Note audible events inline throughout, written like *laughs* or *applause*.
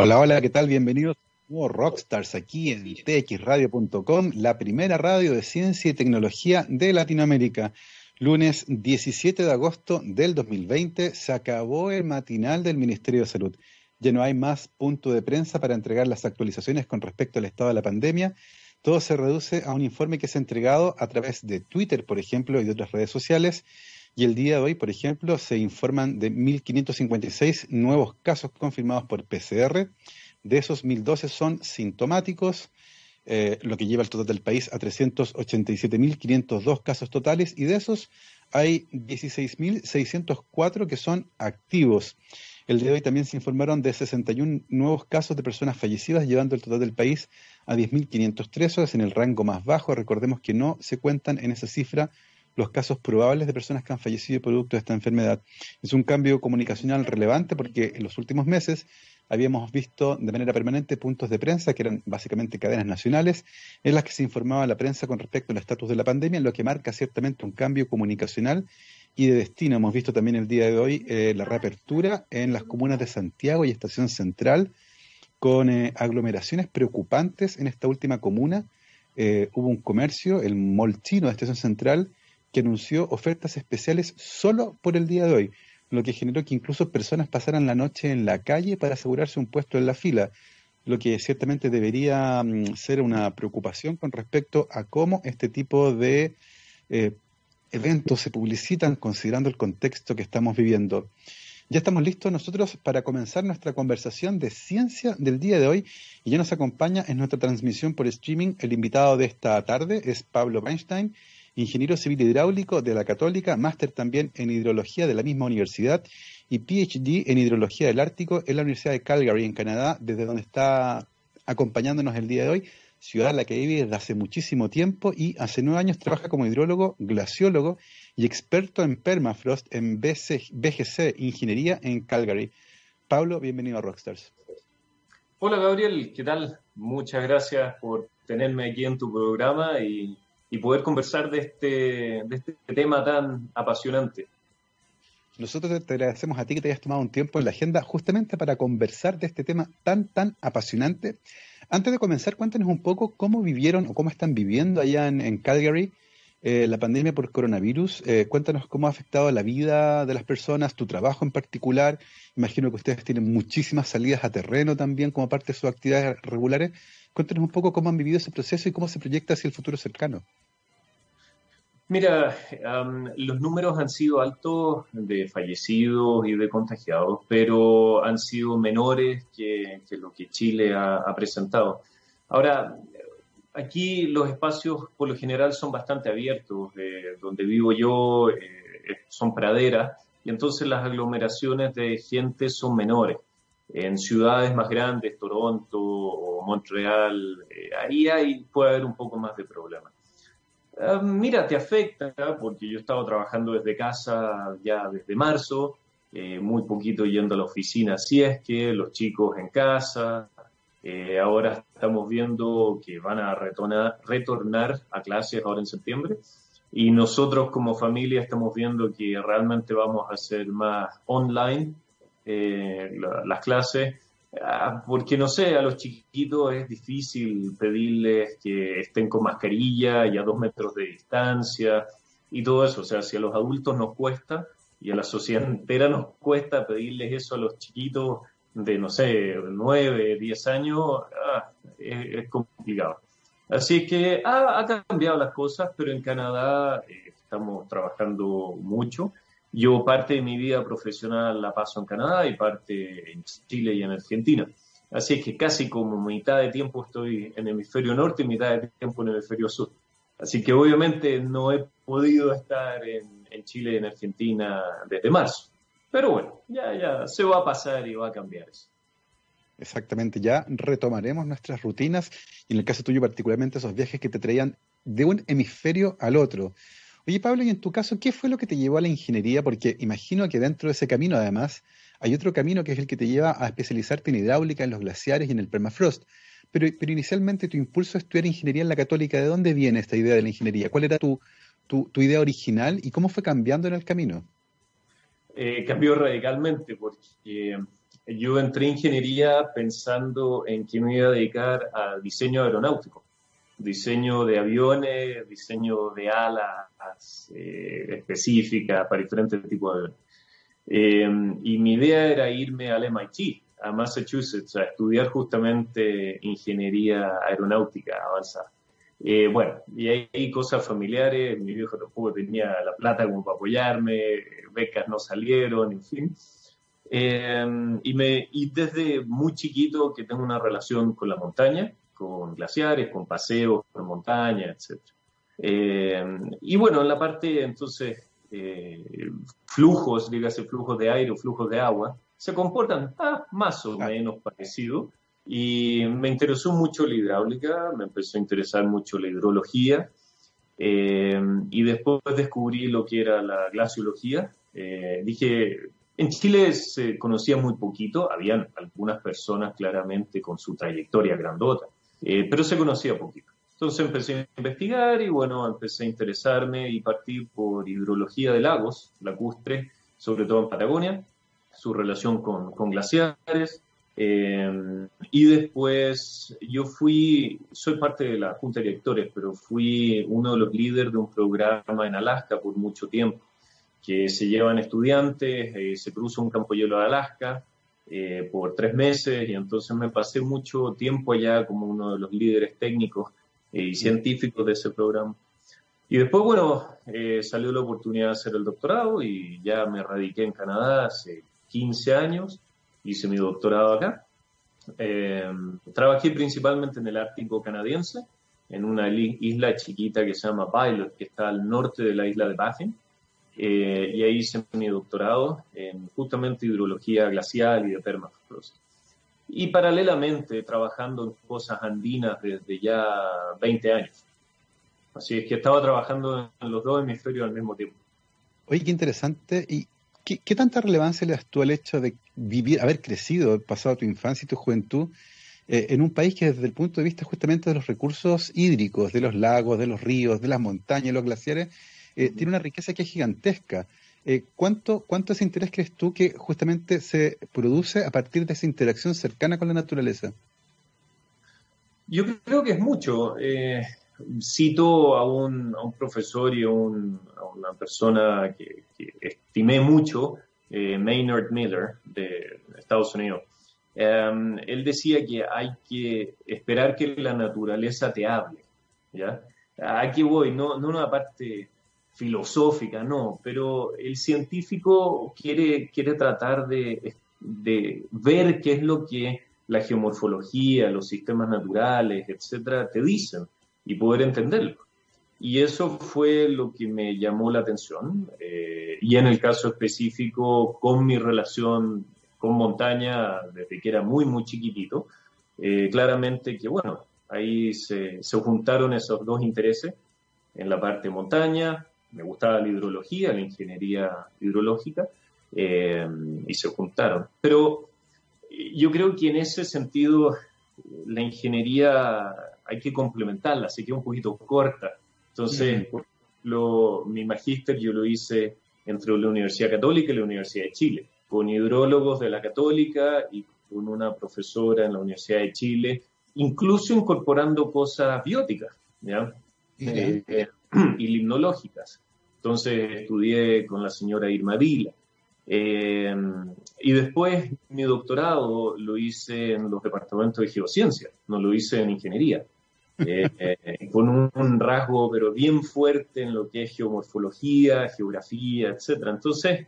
Hola, hola, ¿qué tal? Bienvenidos a Rockstars aquí en txradio.com, la primera radio de ciencia y tecnología de Latinoamérica. Lunes 17 de agosto del 2020 se acabó el matinal del Ministerio de Salud. Ya no hay más punto de prensa para entregar las actualizaciones con respecto al estado de la pandemia. Todo se reduce a un informe que es entregado a través de Twitter, por ejemplo, y de otras redes sociales. Y el día de hoy, por ejemplo, se informan de 1.556 nuevos casos confirmados por PCR. De esos, 1.012 son sintomáticos, eh, lo que lleva el total del país a 387.502 casos totales. Y de esos, hay 16.604 que son activos. El día de hoy también se informaron de 61 nuevos casos de personas fallecidas, llevando el total del país a 10.513, es en el rango más bajo. Recordemos que no se cuentan en esa cifra los casos probables de personas que han fallecido producto de esta enfermedad. Es un cambio comunicacional relevante porque en los últimos meses habíamos visto de manera permanente puntos de prensa, que eran básicamente cadenas nacionales, en las que se informaba la prensa con respecto al estatus de la pandemia, lo que marca ciertamente un cambio comunicacional y de destino. Hemos visto también el día de hoy eh, la reapertura en las comunas de Santiago y Estación Central, con eh, aglomeraciones preocupantes en esta última comuna. Eh, hubo un comercio, el Molchino de Estación Central, que anunció ofertas especiales solo por el día de hoy, lo que generó que incluso personas pasaran la noche en la calle para asegurarse un puesto en la fila, lo que ciertamente debería mm, ser una preocupación con respecto a cómo este tipo de eh, eventos se publicitan considerando el contexto que estamos viviendo. Ya estamos listos nosotros para comenzar nuestra conversación de ciencia del día de hoy y ya nos acompaña en nuestra transmisión por streaming. El invitado de esta tarde es Pablo Weinstein, ingeniero civil hidráulico de la Católica, máster también en hidrología de la misma universidad y PhD en hidrología del Ártico en la Universidad de Calgary, en Canadá, desde donde está acompañándonos el día de hoy, ciudad en la que vive desde hace muchísimo tiempo y hace nueve años trabaja como hidrólogo, glaciólogo y experto en permafrost en BGC Ingeniería en Calgary. Pablo, bienvenido a Rockstars. Hola Gabriel, ¿qué tal? Muchas gracias por tenerme aquí en tu programa y y poder conversar de este, de este tema tan apasionante. Nosotros te agradecemos a ti que te hayas tomado un tiempo en la agenda justamente para conversar de este tema tan, tan apasionante. Antes de comenzar, cuéntanos un poco cómo vivieron o cómo están viviendo allá en, Calgary eh, la pandemia por coronavirus. Eh, cuéntanos cómo ha afectado la vida de las personas, tu trabajo en particular. Imagino que ustedes tienen muchísimas salidas a terreno también como parte de sus actividades regulares. Cuéntanos un poco cómo han vivido ese proceso y cómo se proyecta hacia el futuro cercano. Mira, los números han sido altos de fallecidos y de contagiados, pero han sido menores que, lo que Chile ha, presentado. Ahora, aquí los espacios por lo general son bastante abiertos. donde vivo yo eh, son praderas y entonces las aglomeraciones de gente son menores en ciudades más grandes, Toronto o Montreal, eh, ahí hay, puede haber un poco más de problemas. Ah, mira, te afecta porque yo he estado trabajando desde casa ya desde marzo, eh, muy poquito yendo a la oficina, si es que los chicos en casa, eh, ahora estamos viendo que van a retornar, retornar a clases ahora en septiembre y nosotros como familia estamos viendo que realmente vamos a hacer más online eh, las clases, ah, porque no sé, a los chiquitos es difícil pedirles que estén con mascarilla y a dos metros de distancia y todo eso. O sea, si a los adultos nos cuesta y a la sociedad entera nos cuesta pedirles eso a los chiquitos de, no sé, nueve, diez años, ah, es, complicado. Así que ha, ha cambiado las cosas, pero en Canadá eh, estamos trabajando mucho yo parte de mi vida profesional la paso en Canadá y parte en Chile y en Argentina. Así es que casi como mitad de tiempo estoy en el hemisferio norte y mitad de tiempo en el hemisferio sur. Así que obviamente no he podido estar en, Chile y en Argentina desde marzo. Pero bueno, ya, ya se va a pasar y va a cambiar eso. Exactamente, ya retomaremos nuestras rutinas y en el caso tuyo particularmente esos viajes que te traían de un hemisferio al otro. Oye, Pablo, y en tu caso, ¿qué fue lo que te llevó a la ingeniería? Porque imagino que dentro de ese camino, además, hay otro camino que es el que te lleva a especializarte en hidráulica, en los glaciares y en el permafrost. Pero, pero inicialmente tu impulso a estudiar ingeniería en la católica, ¿de dónde viene esta idea de la ingeniería? ¿Cuál era tu, tu, idea original y cómo fue cambiando en el camino? Eh, cambió radicalmente porque yo entré en ingeniería pensando en que me iba a dedicar al diseño aeronáutico, diseño de aviones, diseño de alas eh, específicas para diferentes tipos de aviones. Eh, y mi idea era irme al MIT, a Massachusetts, a estudiar justamente ingeniería aeronáutica avanzada. Eh, bueno, y hay, cosas familiares, mi viejo tampoco tenía la plata como para apoyarme, becas no salieron, en fin. Eh, y, me, y desde muy chiquito que tengo una relación con la montaña, con glaciares, con paseos por montaña, etc. Eh, y bueno, en la parte entonces flujos, dígase flujos de aire o flujos de agua, se comportan ah, más o menos parecido y me interesó mucho la hidráulica, me empezó a interesar mucho la hidrología eh, y después descubrí lo que era la glaciología. Eh, dije, en Chile se conocía muy poquito, habían algunas personas claramente con su trayectoria grandota, eh, pero se conocía poquito. Entonces empecé a investigar y bueno, empecé a interesarme y partí por hidrología de lagos lacustres, sobre todo en Patagonia, su relación con, con glaciares, eh, y después yo fui, soy parte de la Junta de Directores, pero fui uno de los líderes de un programa en Alaska por mucho tiempo, que se llevan estudiantes, eh, se cruza un campo hielo de Alaska eh, por tres meses y entonces me pasé mucho tiempo allá como uno de los líderes técnicos y científicos de ese programa. Y después, bueno, salió la oportunidad de hacer el doctorado y ya me radiqué en Canadá hace 15 años hice mi doctorado acá. Eh, trabajé principalmente en el Ártico canadiense, en una isla chiquita que se llama Pilot, que está al norte de la isla de Baffin. Eh, y ahí hice mi doctorado en justamente hidrología glacial y de permafrost. Y paralelamente trabajando en cosas andinas desde ya 20 años. Así es que estaba trabajando en los dos hemisferios al mismo tiempo. Oye, qué interesante. ¿Y ¿Qué, tanta relevancia le das tú al hecho de vivir, haber crecido, pasado tu infancia y tu juventud eh, en un país que desde el punto de vista justamente de los recursos hídricos, de los lagos, de los ríos, de las montañas, los glaciares, eh, tiene una riqueza que es gigantesca? Eh, ¿cuánto, ¿Cuánto ese interés crees tú que justamente se produce a partir de esa interacción cercana con la naturaleza? Yo creo que es mucho cito a un, a un profesor y a, una persona que, estimé mucho, eh, Maynard Miller, de Estados Unidos. Em, él decía que hay que esperar que la naturaleza te hable. ¿ya? Aquí voy, no, no una parte filosófica, no, pero el científico quiere, quiere tratar de, de ver qué es lo que la geomorfología, los sistemas naturales, etcétera, te dicen y poder entenderlo. Y eso fue lo que me llamó la atención. Eh, y en el caso específico, con mi relación con montaña, desde que era muy, muy chiquitito, eh, claramente que, bueno, ahí se, se, juntaron esos dos intereses en la parte montaña, me gustaba la hidrología, la ingeniería hidrológica, eh, y se juntaron. Pero yo creo que en ese sentido la ingeniería hay que complementarla, se queda un poquito corta. Entonces, lo, mi magíster yo lo hice entre la Universidad Católica y la Universidad de Chile, con hidrólogos de la Católica y con una profesora en la Universidad de Chile, incluso incorporando cosas bióticas ¿ya? Eh, *clears throat* y limnológicas. Entonces estudié con la señora Irma Vila. Eh, y después mi doctorado lo hice en los departamentos de geociencia, no lo hice en ingeniería. Eh, eh, con un, rasgo pero bien fuerte en lo que es geomorfología, geografía, etc. Entonces,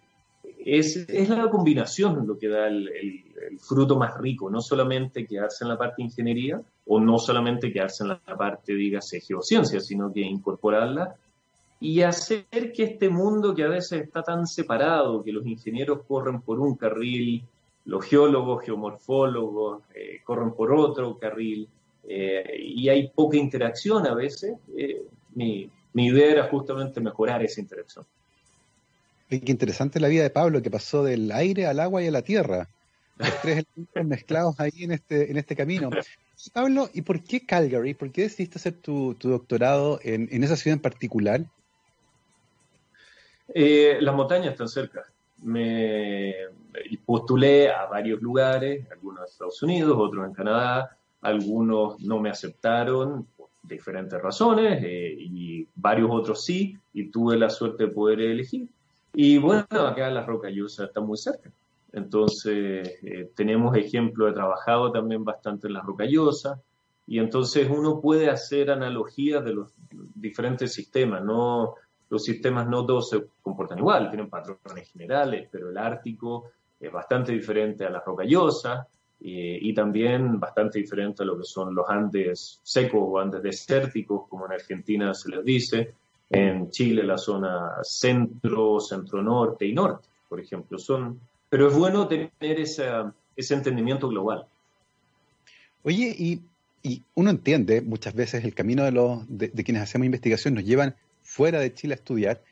es, es, la combinación lo que da el, fruto más rico, no solamente quedarse en la parte de ingeniería o no solamente quedarse en la parte, dígase, geociencia, sino que incorporarla y hacer que este mundo que a veces está tan separado, que los ingenieros corren por un carril, los geólogos, geomorfólogos eh, corren por otro carril, eh, y hay poca interacción a veces, eh, mi, mi, idea era justamente mejorar esa interacción. Qué interesante la vida de Pablo, que pasó del aire al agua y a la tierra. Los tres elementos mezclados ahí en este, en este camino. Pablo, ¿y por qué Calgary? ¿Por qué decidiste hacer tu, tu doctorado en, en, esa ciudad en particular? Eh, las montañas están cerca. Me, postulé a varios lugares, algunos en Estados Unidos, otros en Canadá, algunos no me aceptaron por diferentes razones eh, y varios otros sí, y tuve la suerte de poder elegir. Y bueno, acá la Rocallosa está muy cerca. Entonces, eh, tenemos ejemplo, he trabajado también bastante en la Rocallosa, y entonces uno puede hacer analogías de los diferentes sistemas, no los sistemas no todos se comportan igual, tienen patrones generales, pero el Ártico es bastante diferente a la Rocallosa eh, y también bastante diferente a lo que son los Andes secos o Andes desérticos, como en Argentina se les dice, en Chile la zona centro, centro-norte y norte, por ejemplo. Son, pero es bueno tener ese entendimiento global. Oye, y, y, uno entiende muchas veces el camino de, los, de, de quienes hacemos investigación, nos llevan fuera de Chile a estudiar.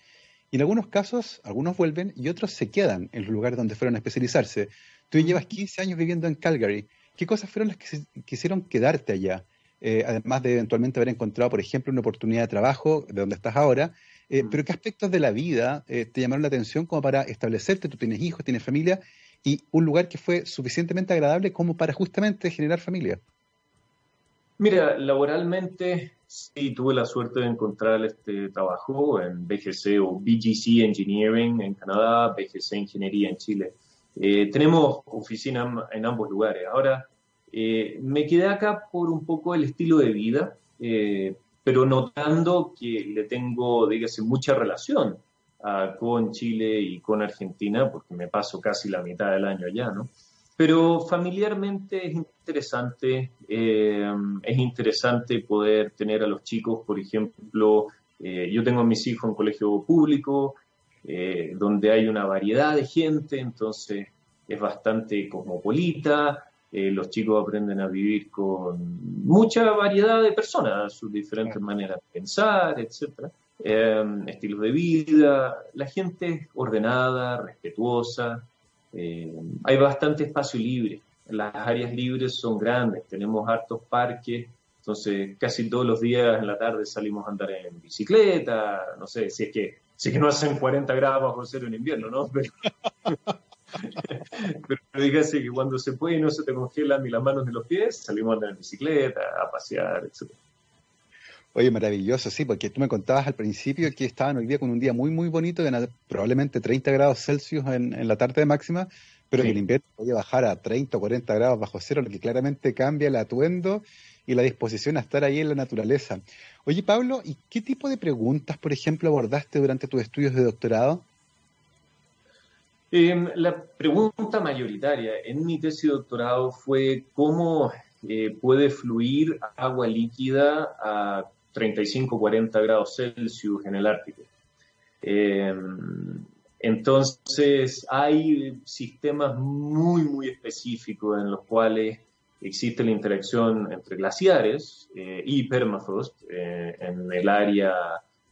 Y en algunos casos, algunos vuelven y otros se quedan en los lugares donde fueron a especializarse. Tú llevas 15 años viviendo en Calgary. ¿Qué cosas fueron las que quisieron quedarte allá? Eh, además de eventualmente haber encontrado, por ejemplo, una oportunidad de trabajo de donde estás ahora. Eh, pero ¿qué aspectos de la vida eh, te llamaron la atención como para establecerte? Tú tienes hijos, tienes familia y un lugar que fue suficientemente agradable como para justamente generar familia. Mira, laboralmente sí tuve la suerte de encontrar este trabajo en BGC o BGC Engineering en Canadá, BGC Ingeniería en Chile. Eh, tenemos oficina en ambos lugares. Ahora, eh, me quedé acá por un poco el estilo de vida, eh, pero notando que le tengo, dígase, mucha relación ah, con Chile y con Argentina, porque me paso casi la mitad del año allá, ¿no? Pero familiarmente es interesante, eh, es interesante poder tener a los chicos, por ejemplo, eh, yo tengo a mis hijos en colegio público, eh, donde hay una variedad de gente, entonces es bastante cosmopolita, los chicos aprenden a vivir con mucha variedad de personas, sus diferentes maneras de pensar, etcétera, estilos de vida, la gente es ordenada, respetuosa, eh, hay bastante espacio libre. Las áreas libres son grandes, tenemos hartos parques, entonces casi todos los días en la tarde salimos a andar en bicicleta, no sé, si es que, es que no hacen 40 grados bajo cero en invierno, ¿no? *laughs* Pero, pero dígase que cuando se puede y no se te congelan ni las manos ni los pies, salimos a andar en bicicleta, a pasear, etc. Oye, maravilloso, sí, porque tú me contabas al principio que estaban hoy día con un día muy, muy bonito, de probablemente 30 grados Celsius en, la tarde de máxima, pero en el invierno podía bajar a 30 o 40 grados bajo cero, lo que claramente cambia el atuendo y la disposición a estar ahí en la naturaleza. Oye, Pablo, ¿y qué tipo de preguntas, por ejemplo, abordaste durante tus estudios de doctorado? Em, la pregunta mayoritaria en mi tesis de doctorado fue cómo eh, puede fluir agua líquida a 35-40 grados Celsius en el Ártico. Eh, entonces, hay sistemas muy, muy específicos en los cuales existe la interacción entre glaciares eh, y permafrost eh, en el área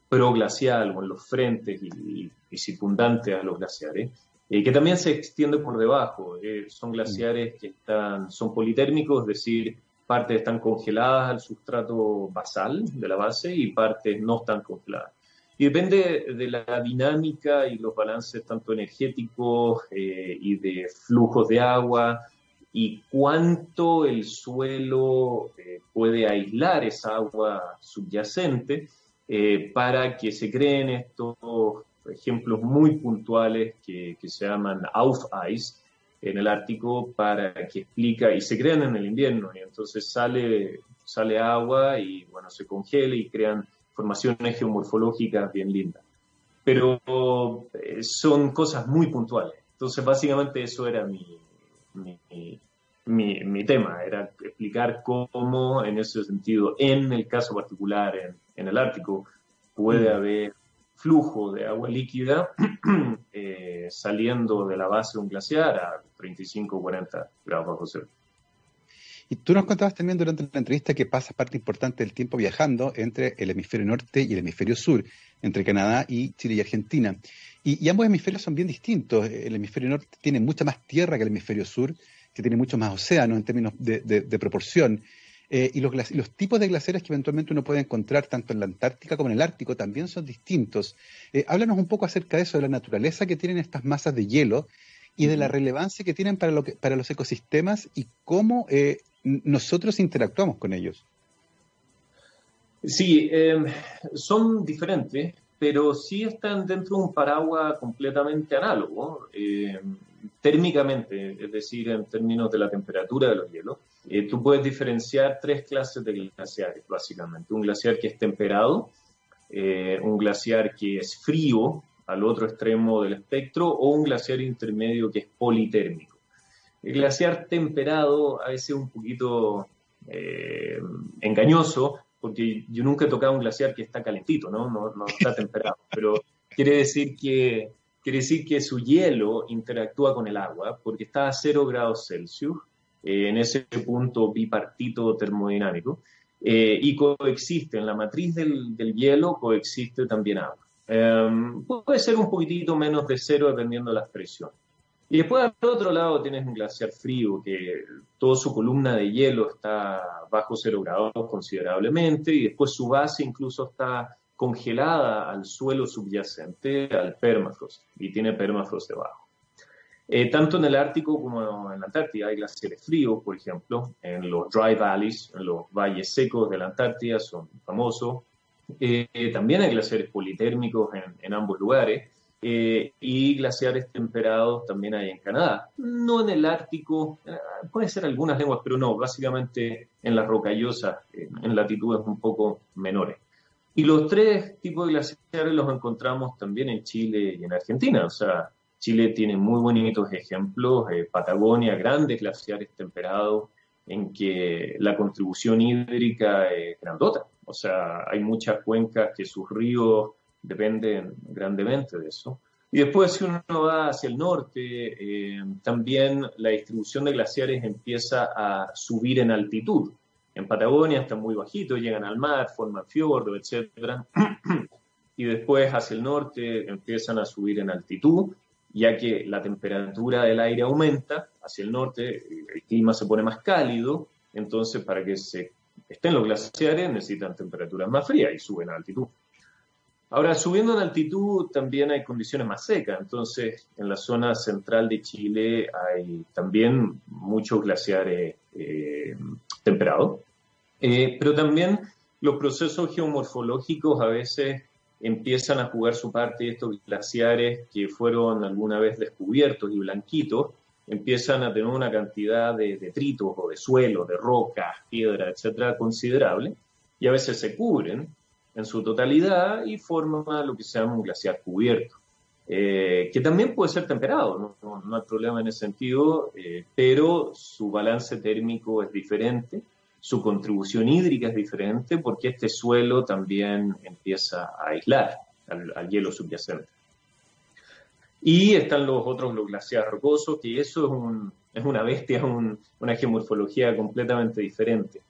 proglacial o en los frentes y, circundantes a los glaciares, que también se extiende por debajo. son glaciares que están, son politérmicos, es decir, partes están congeladas al sustrato basal de la base y partes no están congeladas. Y depende de la dinámica y los balances tanto energéticos eh, y de flujos de agua y cuánto el suelo eh, puede aislar esa agua subyacente eh, para que se creen estos ejemplos muy puntuales que, que se llaman Auf-Eis, en el Ártico para que explica y se crean en el invierno y entonces sale, sale agua y bueno, se congela y crean formaciones geomorfológicas bien lindas. Pero eh, son cosas muy puntuales. Entonces básicamente eso era mi, mi, mi, tema, era explicar cómo en ese sentido, en el caso particular en, en el Ártico, puede haber flujo de agua líquida *clears throat* eh, saliendo de la base de un glaciar a 35 o 40 grados bajo cero. Y tú nos contabas también durante la entrevista que pasa parte importante del tiempo viajando entre el hemisferio norte y el hemisferio sur, entre Canadá y Chile y Argentina. Y, ambos hemisferios son bien distintos. El hemisferio norte tiene mucha más tierra que el hemisferio sur, que tiene mucho más océano en términos de proporción. Eh, y los, los, tipos de glaciares que eventualmente uno puede encontrar tanto en la Antártica como en el Ártico también son distintos. Eh, háblanos un poco acerca de eso, de la naturaleza que tienen estas masas de hielo y de la relevancia que tienen para, lo que, para los ecosistemas y cómo eh, nosotros interactuamos con ellos. Sí, em, son diferentes, pero sí están dentro de un paraguas completamente análogo, em, térmicamente, es decir, en términos de la temperatura de los hielos. Eh, tú puedes diferenciar tres clases de glaciares, básicamente. Un glaciar que es temperado, eh, un glaciar que es frío al otro extremo del espectro o un glaciar intermedio que es politérmico. El glaciar temperado a veces es un poquito eh, engañoso porque yo nunca he tocado un glaciar que está calentito, ¿no? No, no está temperado, pero quiere decir que quiere decir que su hielo interactúa con el agua porque está a 0 grados Celsius eh, en ese punto bipartito termodinámico eh, y coexiste, en la matriz del, hielo coexiste también agua. Em, puede ser un poquitito menos de cero dependiendo de las presiones. Y después al otro lado tienes un glaciar frío que toda su columna de hielo está bajo cero grados considerablemente y después su base incluso está congelada al suelo subyacente, al permafrost, y tiene permafrost debajo. Eh, tanto en el Ártico como en la Antártida hay glaciares fríos, por ejemplo, en los dry valleys, en los valles secos de la Antártida, son famosos. Eh, también hay glaciares politérmicos en, ambos lugares eh, y glaciares temperados también hay en Canadá. No en el Ártico, puede ser algunas lenguas, pero no, básicamente en las rocallosas, en latitudes un poco menores. Y los tres tipos de glaciares los encontramos también en Chile y en Argentina, o sea, Chile tiene muy bonitos ejemplos, eh, Patagonia, grandes glaciares temperados, en que la contribución hídrica es grandota. O sea, hay muchas cuencas que sus ríos dependen grandemente de eso. Y después, si uno va hacia el norte, eh, también la distribución de glaciares empieza a subir en altitud. En Patagonia están muy bajitos, llegan al mar, forman fiordo, etc. *clears throat* y después hacia el norte empiezan a subir en altitud ya que la temperatura del aire aumenta hacia el norte, el clima se pone más cálido, entonces para que se estén los glaciares necesitan temperaturas más frías y suben a altitud. Ahora, subiendo en altitud también hay condiciones más secas, entonces en la zona central de Chile hay también muchos glaciares eh, temperados, eh, pero también los procesos geomorfológicos a veces empiezan a jugar su parte estos glaciares que fueron alguna vez descubiertos y blanquitos, empiezan a tener una cantidad de detritos o de suelo, de rocas, piedra, etcétera, considerable, y a veces se cubren en su totalidad y forman lo que se llama un glaciar cubierto, eh, que también puede ser temperado, no, hay problema en ese sentido, eh, pero su balance térmico es diferente su contribución hídrica es diferente porque este suelo también empieza a aislar al, hielo subyacente. Y están los otros, los glaciares rocosos, que eso es, una bestia, una geomorfología completamente diferente.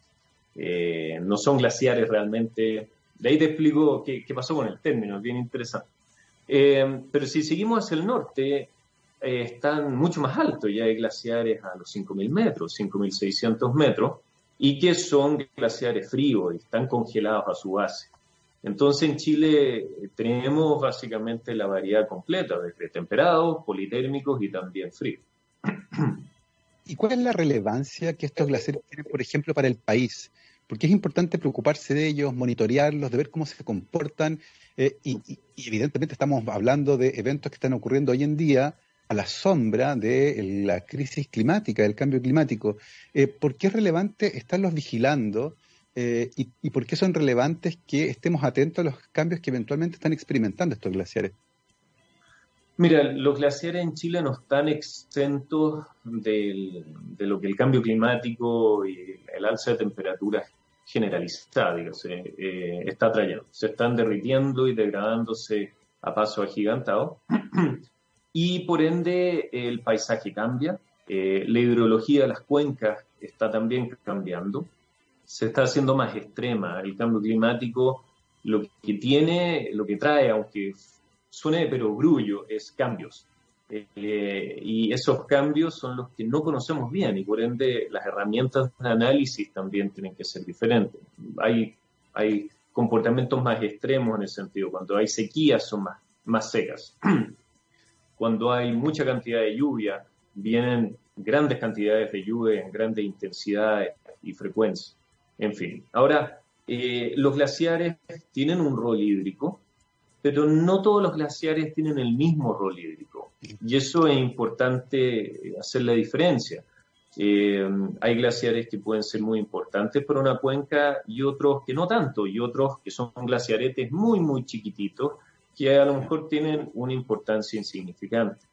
Eh, no son glaciares realmente. De ahí te explico qué, pasó con el término, es bien interesante. Eh, pero si seguimos hacia el norte, eh, están mucho más altos, ya hay glaciares a los 5.000 metros, 5.600 metros, y que son glaciares fríos y están congelados a su base. Entonces en Chile eh, tenemos básicamente la variedad completa, desde temperados, politérmicos y también fríos. ¿Y cuál es la relevancia que estos glaciares tienen, por ejemplo, para el país? Porque es importante preocuparse de ellos, monitorearlos, de ver cómo se comportan. Eh, y, evidentemente estamos hablando de eventos que están ocurriendo hoy en día a la sombra de la crisis climática, del cambio climático. Eh, ¿Por qué es relevante estarlos vigilando eh, y, por qué son relevantes que estemos atentos a los cambios que eventualmente están experimentando estos glaciares? Mira, los glaciares en Chile no están exentos de lo que el cambio climático y el alza de temperaturas generalizada, eh, está trayendo. Se están derritiendo y degradándose a paso agigantado. Y por ende el paisaje cambia, eh, la hidrología de las cuencas está también cambiando, se está haciendo más extrema, el cambio climático lo que tiene, lo que trae, aunque suene pero grullo, es cambios. Eh, y esos cambios son los que no conocemos bien y por ende las herramientas de análisis también tienen que ser diferentes. Hay, hay comportamientos más extremos en ese sentido, cuando hay sequías son más, más secas. *clears throat* cuando hay mucha cantidad de lluvia, vienen grandes cantidades de lluvia en grandes intensidades y frecuencias. En fin, ahora, eh, los glaciares tienen un rol hídrico, pero no todos los glaciares tienen el mismo rol hídrico. Y eso es importante hacer la diferencia. Eh, hay glaciares que pueden ser muy importantes para una cuenca y otros que no tanto, y otros que son glaciaretes muy, muy chiquititos que a lo mejor tienen una importancia insignificante.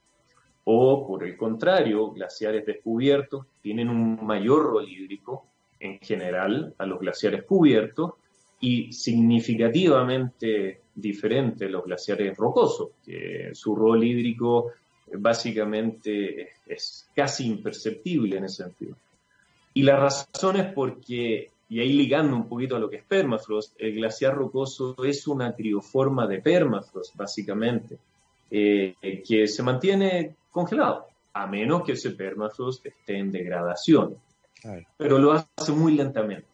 O, por el contrario, glaciares descubiertos tienen un mayor rol hídrico en general a los glaciares cubiertos y significativamente diferente a los glaciares rocosos, que su rol hídrico básicamente es casi imperceptible en ese sentido. Y la razón es porque, y ahí ligando un poquito a lo que es permafrost, el glaciar rocoso es una crioforma de permafrost, básicamente, eh, que se mantiene congelado, a menos que ese permafrost esté en degradación. Pero lo hace muy lentamente,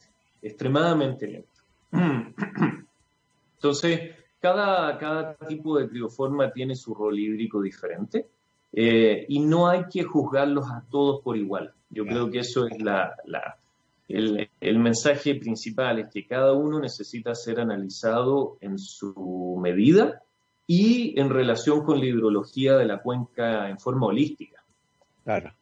extremadamente lento. *clears throat* Entonces, cada, cada tipo de crioforma tiene su rol hídrico diferente eh, y no hay que juzgarlos a todos por igual. Yo creo que eso es la, el, mensaje principal, es que cada uno necesita ser analizado en su medida y en relación con la hidrología de la cuenca en forma holística. Claro.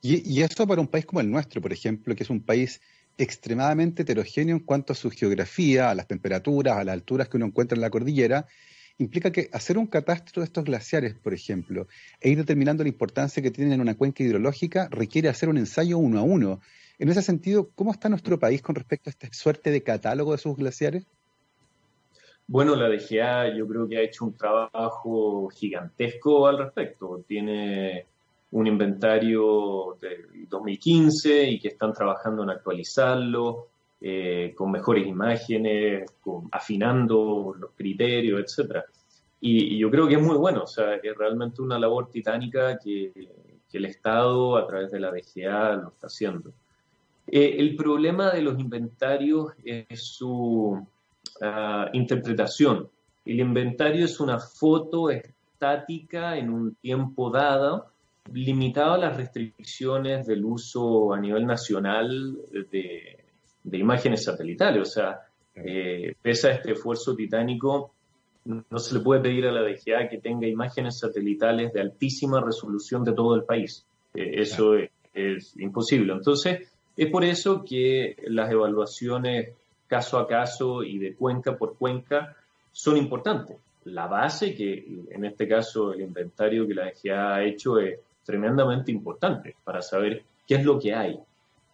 Y, y eso para un país como el nuestro, por ejemplo, que es un país extremadamente heterogéneo en cuanto a su geografía, a las temperaturas, a las alturas que uno encuentra en la cordillera, implica que hacer un catastro de estos glaciares, por ejemplo, e ir determinando la importancia que tienen en una cuenca hidrológica, requiere hacer un ensayo uno a uno. En ese sentido, ¿cómo está nuestro país con respecto a esta suerte de catálogo de sus glaciares? Bueno, la DGA yo creo que ha hecho un trabajo gigantesco al respecto. Tiene un inventario del 2015 y que están trabajando en actualizarlo. Eh, con mejores imágenes, afinando los criterios, etcétera. Y, yo creo que es muy bueno, o sea, es realmente una labor titánica que, el Estado a través de la DGA lo está haciendo. Eh, el problema de los inventarios es su ah, interpretación. El inventario es una foto estática en un tiempo dado, limitado a las restricciones del uso a nivel nacional de, de imágenes satelitales. O sea, eh, pese a este esfuerzo titánico, no se le puede pedir a la DGA que tenga imágenes satelitales de altísima resolución de todo el país. Eh, eso es, imposible. Entonces, es por eso que las evaluaciones caso a caso y de cuenca por cuenca son importantes. La base, que en este caso el inventario que la DGA ha hecho es tremendamente importante para saber qué es lo que hay,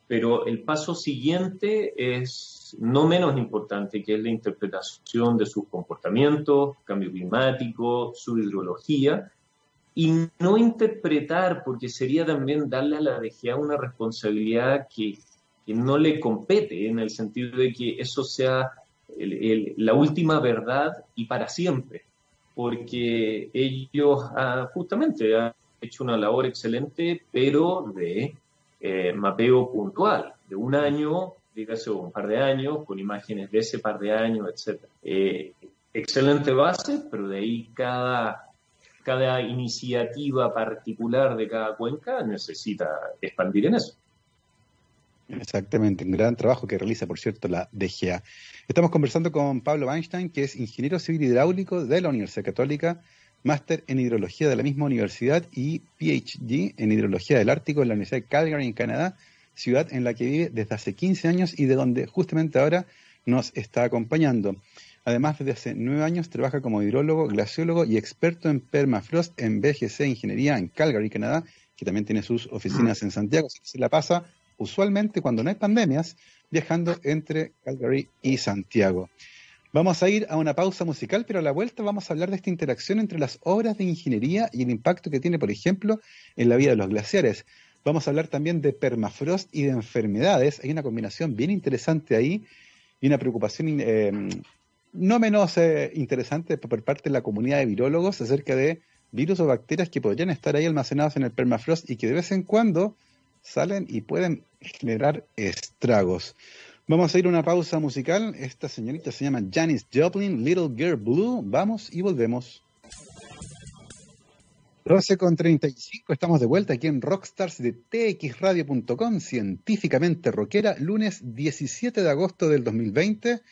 pero el paso siguiente es no menos importante, que es la interpretación de sus comportamientos, cambio climático, su hidrología, y no interpretar, porque sería también darle a la DGA una responsabilidad que, no le compete, en el sentido de que eso sea la última verdad y para siempre, porque ellos ah, justamente han hecho una labor excelente, pero de eh, mapeo puntual de un año, dígase un par de años, con imágenes de ese par de años, etc. Eh, excelente base, pero de ahí cada, cada iniciativa particular de cada cuenca necesita expandir en eso. Exactamente, un gran trabajo que realiza, por cierto, la DGA. Estamos conversando con Pablo Weinstein, que es ingeniero civil hidráulico de la Universidad Católica, máster en hidrología de la misma universidad y PhD en hidrología del Ártico en la Universidad de Calgary, en Canadá, ciudad en la que vive desde hace 15 años y de donde justamente ahora nos está acompañando. Además, desde hace nueve años trabaja como hidrólogo, glaciólogo y experto en permafrost en BGC Ingeniería en Calgary, Canadá, que también tiene sus oficinas en Santiago. Se la pasa usualmente cuando no hay pandemias viajando entre Calgary y Santiago. Vamos a ir a una pausa musical, pero a la vuelta vamos a hablar de esta interacción entre las obras de ingeniería y el impacto que tiene, por ejemplo, en la vida de los glaciares. Vamos a hablar también de permafrost y de enfermedades. Hay una combinación bien interesante ahí y una preocupación eh, no menos eh, interesante por parte de la comunidad de virólogos acerca de virus o bacterias que podrían estar ahí almacenados en el permafrost y que de vez en cuando salen y pueden generar estragos. Vamos a ir a una pausa musical. Esta señorita se llama Janis Joplin, Little Girl Blue. Vamos y volvemos. 12 con 35, estamos de vuelta aquí en Rockstars de txradio.com, científicamente rockera, lunes 17 de agosto del 2020.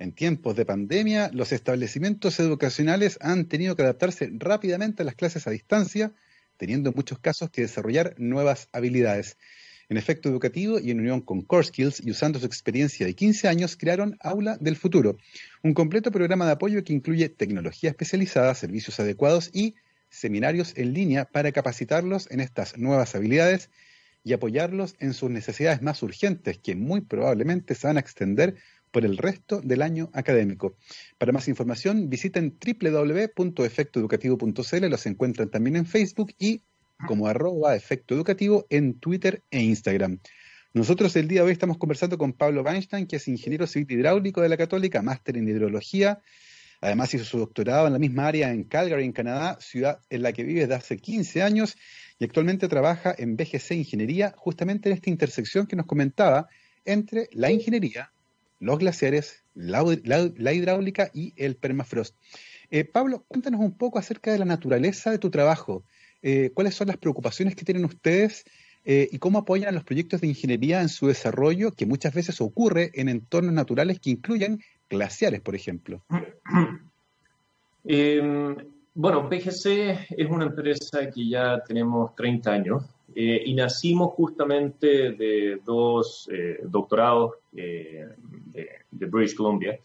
En tiempos de pandemia, los establecimientos educacionales han tenido que adaptarse rápidamente a las clases a distancia, teniendo en muchos casos que desarrollar nuevas habilidades. En efecto educativo y en unión con Core Skills y usando su experiencia de 15 años, crearon Aula del Futuro, un completo programa de apoyo que incluye tecnología especializada, servicios adecuados y seminarios en línea para capacitarlos en estas nuevas habilidades y apoyarlos en sus necesidades más urgentes, que muy probablemente se van a extender por el resto del año académico. Para más información, visiten www.efectoeducativo.cl, los encuentran también en Facebook y como arroba efecto educativo en Twitter e Instagram. Nosotros el día de hoy estamos conversando con Pablo Weinstein, que es ingeniero civil hidráulico de la Católica, máster en hidrología, Además hizo su doctorado en la misma área en Calgary, en Canadá, ciudad en la que vive desde hace 15 años y actualmente trabaja en BGC Ingeniería, justamente en esta intersección que nos comentaba entre la ingeniería, los glaciares, la, hidráulica y el permafrost. Eh, Pablo, cuéntanos un poco acerca de la naturaleza de tu trabajo. Eh, ¿Cuáles son las preocupaciones que tienen ustedes eh, y cómo apoyan a los proyectos de ingeniería en su desarrollo, que muchas veces ocurre en entornos naturales que incluyen glaciares, por ejemplo? Em, bueno, PGC es una empresa que ya tenemos 30 años eh, y nacimos justamente de dos eh, doctorados eh, de, British Columbia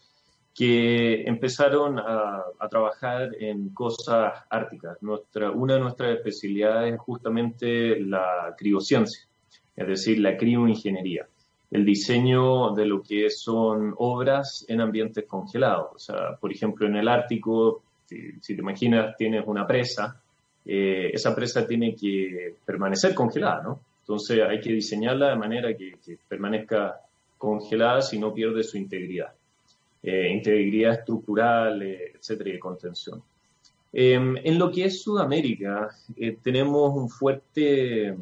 que empezaron a, a, trabajar en cosas árticas. Nuestra, una de nuestras especialidades es justamente la criociencia, es decir, la crioingeniería el diseño de lo que son obras en ambientes congelados. O sea, por ejemplo, en el Ártico, si, te imaginas, tienes una presa, eh, esa presa tiene que permanecer congelada, ¿no? Entonces hay que diseñarla de manera que, permanezca congelada si no pierde su integridad. Eh, integridad estructural, eh, etcétera, y de contención. Em, en lo que es Sudamérica, tenemos un fuerte,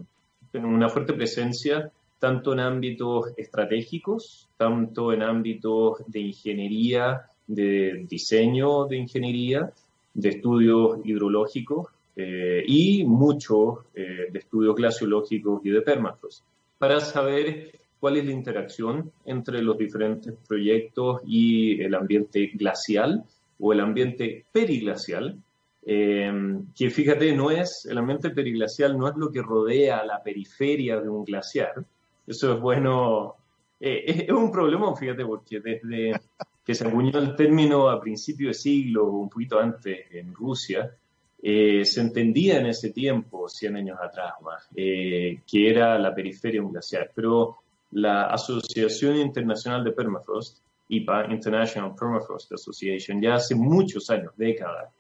una fuerte presencia tanto en ámbitos estratégicos, tanto en ámbitos de ingeniería, de diseño de ingeniería, de estudios hidrológicos eh, y mucho eh, de estudios glaciológicos y de permafrost, para saber cuál es la interacción entre los diferentes proyectos y el ambiente glacial o el ambiente periglacial, eh, que fíjate, no es, el ambiente periglacial no es lo que rodea la periferia de un glaciar, eso es bueno. Eh, es, un problema, fíjate, porque desde que se acuñó el término a principio de siglo, un poquito antes en Rusia, eh, se entendía en ese tiempo, 100 años atrás más, eh, que era la periferia un glaciar. Pero la Asociación Internacional de Permafrost, IPA, International Permafrost Association, ya hace muchos años, décadas,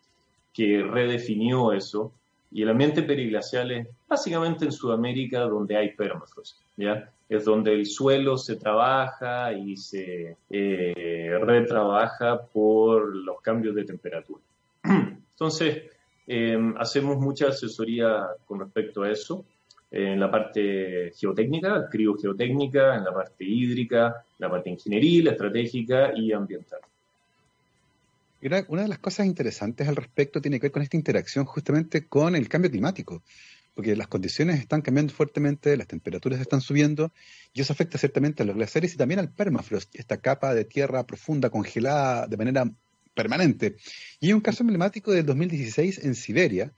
que redefinió eso y el ambiente periglacial es básicamente en Sudamérica donde hay permafrost, ¿ya? Es donde el suelo se trabaja y se eh, retrabaja por los cambios de temperatura. *clears throat* Entonces, em, hacemos mucha asesoría con respecto a eso, en la parte geotécnica, criogeotécnica, en la parte hídrica, la parte ingeniería, estratégica y ambiental. Una de las cosas interesantes al respecto tiene que ver con esta interacción justamente con el cambio climático, porque las condiciones están cambiando fuertemente, las temperaturas están subiendo, y eso afecta ciertamente a los glaciares y también al permafrost, esta capa de tierra profunda congelada de manera permanente. Y hay un caso emblemático del 2016 en Siberia,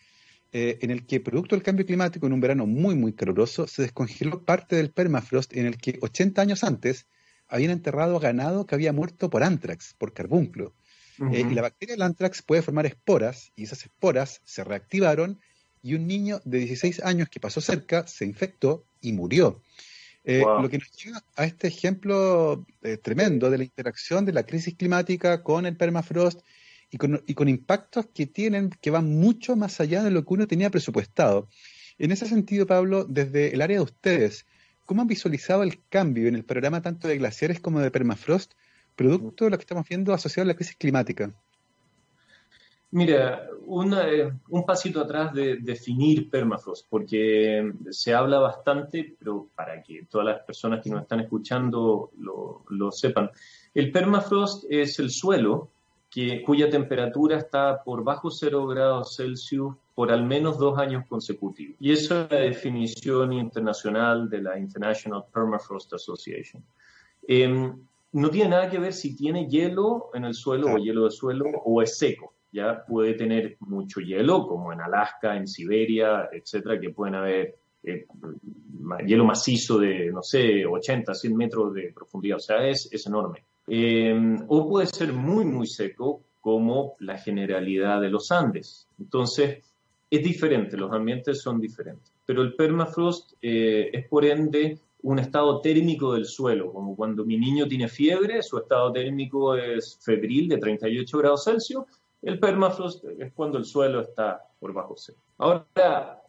eh, en el que, producto del cambio climático, en un verano muy, muy caluroso, se descongeló parte del permafrost en el que 80 años antes habían enterrado ganado que había muerto por antrax, por carbunclo. Eh, y la bacteria del anthrax puede formar esporas y esas esporas se reactivaron y un niño de 16 años que pasó cerca se infectó y murió. Eh, lo que nos lleva a este ejemplo eh, tremendo de la interacción de la crisis climática con el permafrost y con, y con impactos que tienen que van mucho más allá de lo que uno tenía presupuestado. En ese sentido, Pablo, desde el área de ustedes, ¿cómo han visualizado el cambio en el programa tanto de glaciares como de permafrost producto de lo que estamos viendo asociado a la crisis climática? Mira, eh, un pasito atrás de definir permafrost, porque se habla bastante, pero para que todas las personas que nos están escuchando lo, sepan, el permafrost es el suelo que, cuya temperatura está por bajo 0 grados Celsius por al menos dos años consecutivos. Y eso es la definición internacional de la International Permafrost Association. Em, no tiene nada que ver si tiene hielo en el suelo o hielo de suelo o es seco. Ya puede tener mucho hielo, como en Alaska, en Siberia, etcétera, que pueden haber eh, hielo macizo de, no sé, 80, 100 metros de profundidad. O sea, es, es enorme. Em, o puede ser muy, muy seco, como la generalidad de los Andes. Entonces, es diferente, los ambientes son diferentes. Pero el permafrost eh, es por ende un estado térmico del suelo, como cuando mi niño tiene fiebre, su estado térmico es febril de 38 grados Celsius, el permafrost es cuando el suelo está por bajo cero. Ahora,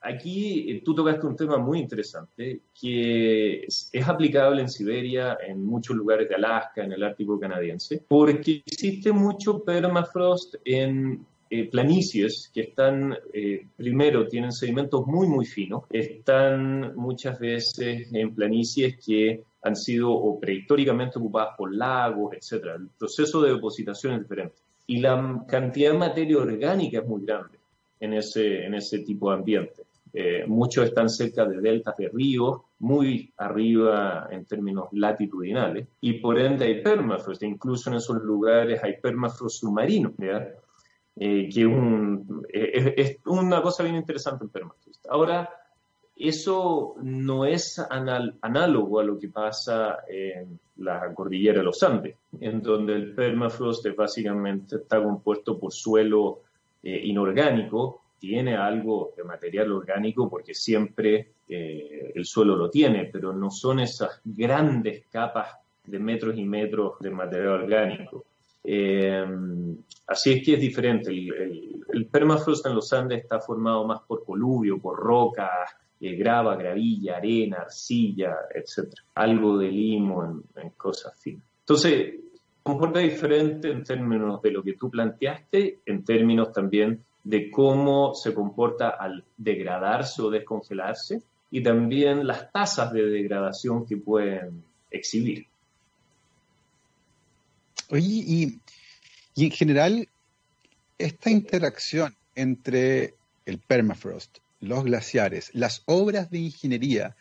aquí eh, tú tocaste un tema muy interesante que es, aplicable en Siberia, en muchos lugares de Alaska, en el Ártico canadiense, porque existe mucho permafrost en eh, planicies que están, eh, primero, tienen sedimentos muy, muy finos, están muchas veces en planicies que han sido o prehistóricamente ocupadas por lagos, etc. El proceso de depositación es diferente. Y la cantidad de materia orgánica es muy grande en ese, en ese tipo de ambiente. Eh, muchos están cerca de deltas de ríos, muy arriba en términos latitudinales, y por ende hay permafrost, incluso en esos lugares hay permafrost submarino, eh, que un, eh, es, una cosa bien interesante en permafrost. Ahora, eso no es análogo a lo que pasa en la cordillera de los Andes, en donde el permafrost básicamente está compuesto por suelo inorgánico tiene algo de material orgánico porque siempre eh, el suelo lo tiene, pero no son esas grandes capas de metros y metros de material orgánico. Eh, así es que es diferente. El, permafrost en los Andes está formado más por coluvio, por rocas, eh, grava, gravilla, arena, arcilla, etc. Algo de limo en, en cosas finas. Entonces, comporta diferente en términos de lo que tú planteaste, en términos también de cómo se comporta al degradarse o descongelarse y también las tasas de degradación que pueden exhibir. Oye, y, en general, esta interacción entre el permafrost, los glaciares, las obras de ingeniería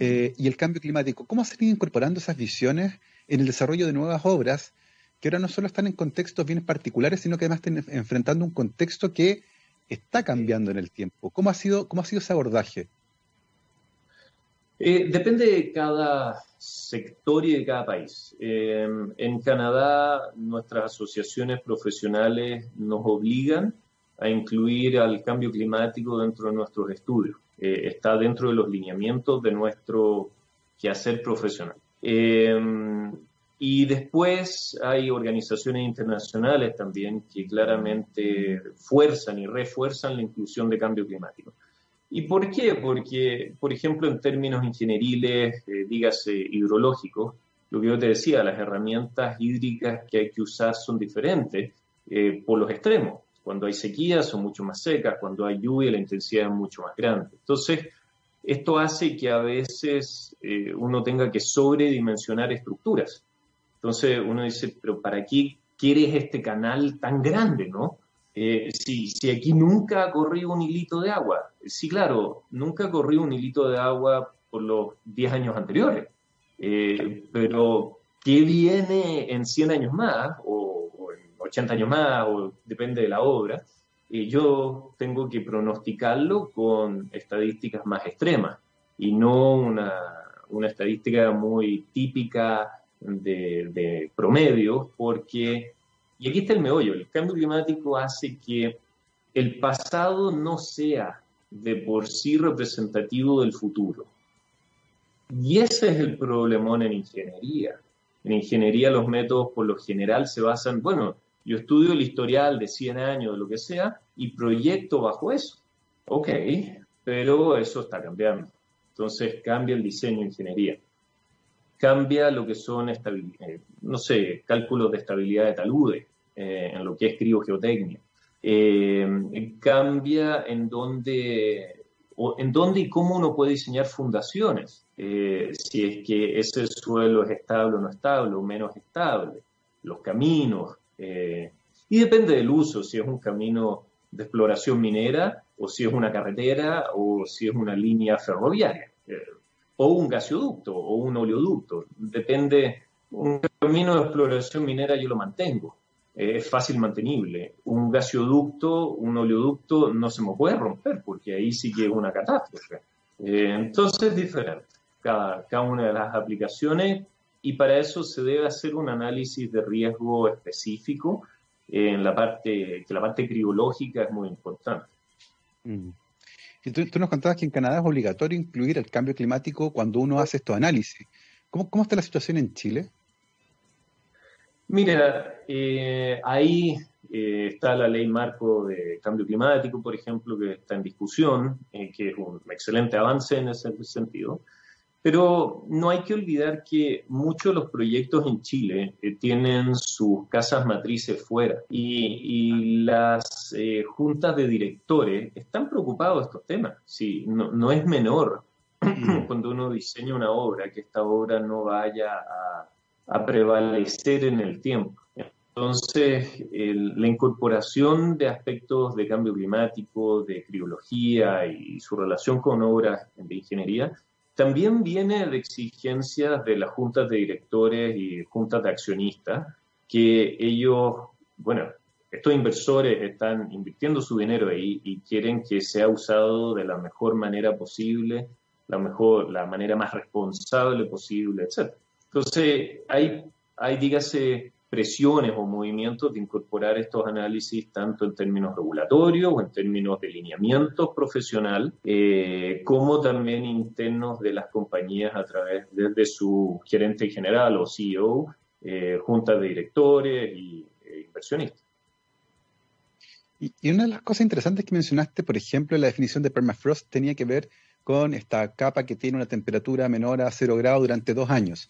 eh, y el cambio climático, ¿cómo se han ido incorporando esas visiones en el desarrollo de nuevas obras que ahora no solo están en contextos bien particulares, sino que además están enfrentando un contexto que está cambiando en el tiempo. ¿Cómo ha sido, cómo ha sido ese abordaje? Eh, depende de cada sector y de cada país. Eh, en Canadá, nuestras asociaciones profesionales nos obligan a incluir al cambio climático dentro de nuestros estudios. Eh, está dentro de los lineamientos de nuestro quehacer profesional. Y después hay organizaciones internacionales también que claramente fuerzan y refuerzan la inclusión de cambio climático. ¿Y por qué? Porque, por ejemplo, en términos ingenieriles, eh, dígase hidrológicos, lo que yo te decía, las herramientas hídricas que hay que usar son diferentes eh, por los extremos. Cuando hay sequía son mucho más secas, cuando hay lluvia la intensidad es mucho más grande. Entonces, esto hace que a veces eh, uno tenga que sobredimensionar estructuras. Entonces uno dice, pero ¿para qué quieres este canal tan grande, no? Eh, si, si, aquí nunca ha corrido un hilito de agua. Sí, claro, nunca ha corrido un hilito de agua por los 10 años anteriores. Eh, pero, ¿qué viene en 100 años más o, 80 años más, o depende de la obra? Yo tengo que pronosticarlo con estadísticas más extremas y no una, una estadística muy típica de, promedio, porque, y aquí está el meollo, el cambio climático hace que el pasado no sea de por sí representativo del futuro. Y ese es el problemón en ingeniería. En ingeniería los métodos por lo general se basan, bueno, yo estudio el historial de 100 años, de lo que sea, y proyecto bajo eso. Ok, pero eso está cambiando. Entonces cambia el diseño de ingeniería cambia lo que son, eh, no sé, cálculos de estabilidad de taludes, eh, en lo que es criogeotecnia. Eh, cambia en dónde, en dónde y cómo uno puede diseñar fundaciones, si es que ese suelo es estable o no estable, o menos estable, los caminos, y depende del uso, si es un camino exploración minera o si es una carretera o si es una línea ferroviaria eh, o un gasoducto o un oleoducto. Depende, un camino de exploración minera yo lo mantengo, es fácil mantenible. Un gasoducto, un oleoducto no se me puede romper porque ahí sí que es una catástrofe. Eh, entonces es diferente cada, cada una de las aplicaciones y para eso se debe hacer un análisis de riesgo específico en la parte, que la parte criológica es muy importante. Mm. Y tú, nos contabas que en Canadá es obligatorio incluir el cambio climático cuando uno hace estos análisis. ¿Cómo, cómo está la situación en Chile? Mira, eh, ahí eh, está la ley marco de cambio climático, por ejemplo, que está en discusión, eh, que es un excelente avance en ese sentido. Pero no hay que olvidar que muchos de los proyectos en Chile eh, tienen sus casas matrices fuera y, las eh, juntas de directores están preocupados de estos temas. Sí, no, es menor mm. *clears throat* cuando uno diseña una obra que esta obra no vaya a, prevalecer en el tiempo. Entonces, la incorporación de aspectos de cambio climático, de criología y su relación con obras de ingeniería también viene de exigencias de las juntas de directores y juntas de accionistas, que ellos, bueno, estos inversores están invirtiendo su dinero ahí y quieren que sea usado de la mejor manera posible, la mejor, la manera más responsable posible, etc. Entonces, hay, hay dígase, presiones o movimientos de incorporar estos análisis tanto en términos regulatorios o en términos de lineamiento profesional, eh, como también internos de las compañías a través de, su gerente general o CEO, eh, juntas de directores y e inversionistas. Y, una de las cosas interesantes que mencionaste, por ejemplo, la definición de permafrost tenía que ver con esta capa que tiene una temperatura menor a cero grados durante dos años.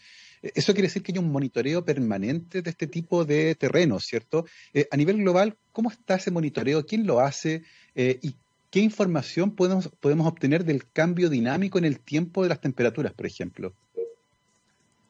Eso quiere decir que hay un monitoreo permanente de este tipo de terrenos, ¿cierto? Eh, a nivel global, ¿cómo está ese monitoreo? ¿Quién lo hace? Eh, ¿Y qué información podemos, podemos obtener del cambio dinámico en el tiempo de las temperaturas, por ejemplo?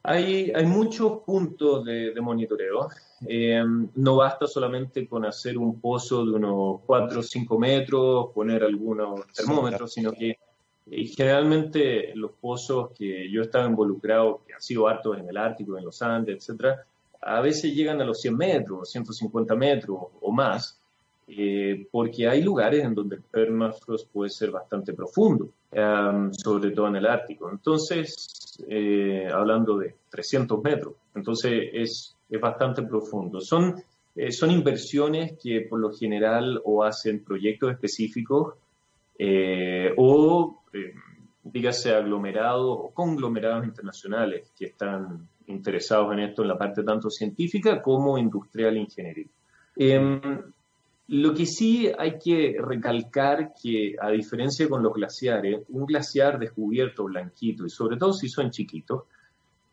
Hay, hay muchos puntos de, monitoreo. Eh, no basta solamente con hacer un pozo de unos 4 o 5 metros, poner algunos termómetros, sino que y generalmente los pozos que yo estaba involucrado, que han sido hartos en el Ártico, en los Andes, etcétera, a veces llegan a los 100 metros, 150 metros o más, eh, porque hay lugares en donde el permafrost puede ser bastante profundo, sobre todo en el Ártico. Entonces, eh, hablando de 300 metros, entonces es, es bastante profundo. Son, eh, son inversiones que por lo general o hacen proyectos específicos o eh, dígase aglomerados o conglomerados internacionales que están interesados en esto en la parte tanto científica como industrial ingeniería. Em, lo que sí hay que recalcar que, a diferencia con los glaciares, un glaciar descubierto blanquito, y sobre todo si son chiquitos,